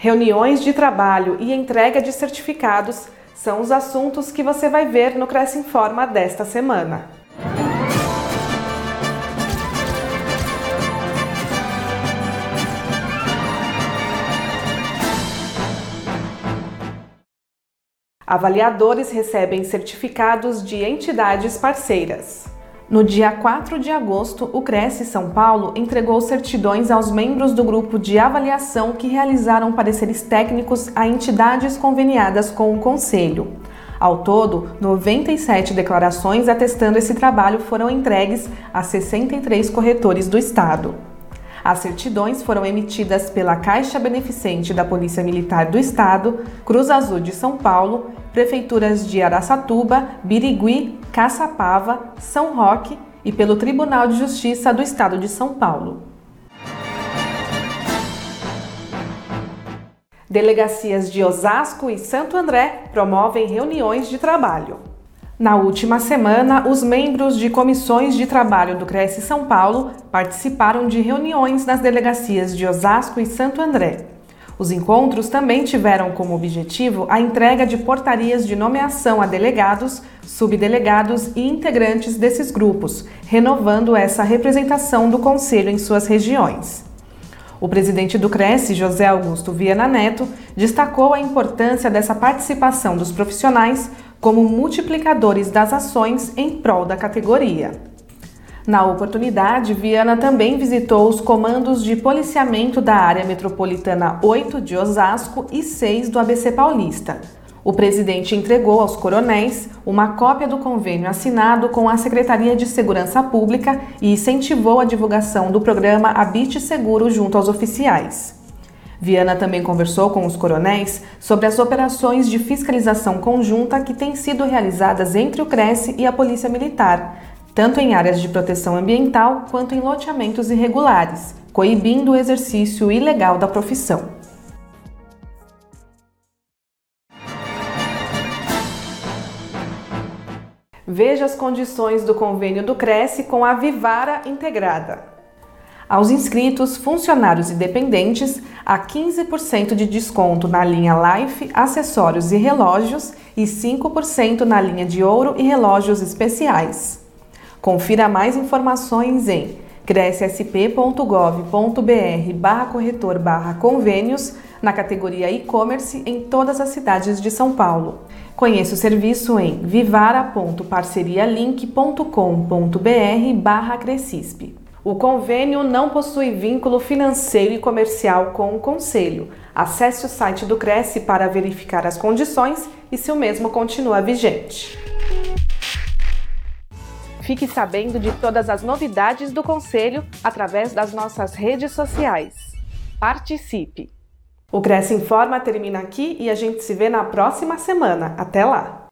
Reuniões de trabalho e entrega de certificados são os assuntos que você vai ver no Cresce Informa desta semana. Avaliadores recebem certificados de entidades parceiras. No dia 4 de agosto, o Cresce São Paulo entregou certidões aos membros do grupo de avaliação que realizaram pareceres técnicos a entidades conveniadas com o Conselho. Ao todo, 97 declarações atestando esse trabalho foram entregues a 63 corretores do Estado. As certidões foram emitidas pela Caixa Beneficente da Polícia Militar do Estado, Cruz Azul de São Paulo, prefeituras de Araçatuba, Birigui, Caçapava, São Roque e pelo Tribunal de Justiça do Estado de São Paulo. Delegacias de Osasco e Santo André promovem reuniões de trabalho. Na última semana, os membros de comissões de trabalho do Cresce São Paulo participaram de reuniões nas delegacias de Osasco e Santo André. Os encontros também tiveram como objetivo a entrega de portarias de nomeação a delegados, subdelegados e integrantes desses grupos, renovando essa representação do Conselho em suas regiões. O presidente do Cresce, José Augusto Viana Neto, destacou a importância dessa participação dos profissionais como multiplicadores das ações em prol da categoria. Na oportunidade, Viana também visitou os comandos de policiamento da área metropolitana 8 de Osasco e 6 do ABC Paulista. O presidente entregou aos coronéis uma cópia do convênio assinado com a Secretaria de Segurança Pública e incentivou a divulgação do programa Habite Seguro junto aos oficiais. Viana também conversou com os coronéis sobre as operações de fiscalização conjunta que têm sido realizadas entre o Cresce e a Polícia Militar, tanto em áreas de proteção ambiental quanto em loteamentos irregulares, coibindo o exercício ilegal da profissão. Veja as condições do convênio do Cresce com a Vivara Integrada. Aos inscritos, funcionários e dependentes, há 15% de desconto na linha Life, acessórios e relógios e 5% na linha de ouro e relógios especiais. Confira mais informações em crescsp.gov.br barra corretor barra convênios na categoria e-commerce em todas as cidades de São Paulo. Conheça o serviço em vivara.parcerialink.com.br barra Crescisp. O convênio não possui vínculo financeiro e comercial com o Conselho. Acesse o site do Cresce para verificar as condições e se o mesmo continua vigente. Fique sabendo de todas as novidades do Conselho através das nossas redes sociais. Participe! O Cresce Informa termina aqui e a gente se vê na próxima semana. Até lá!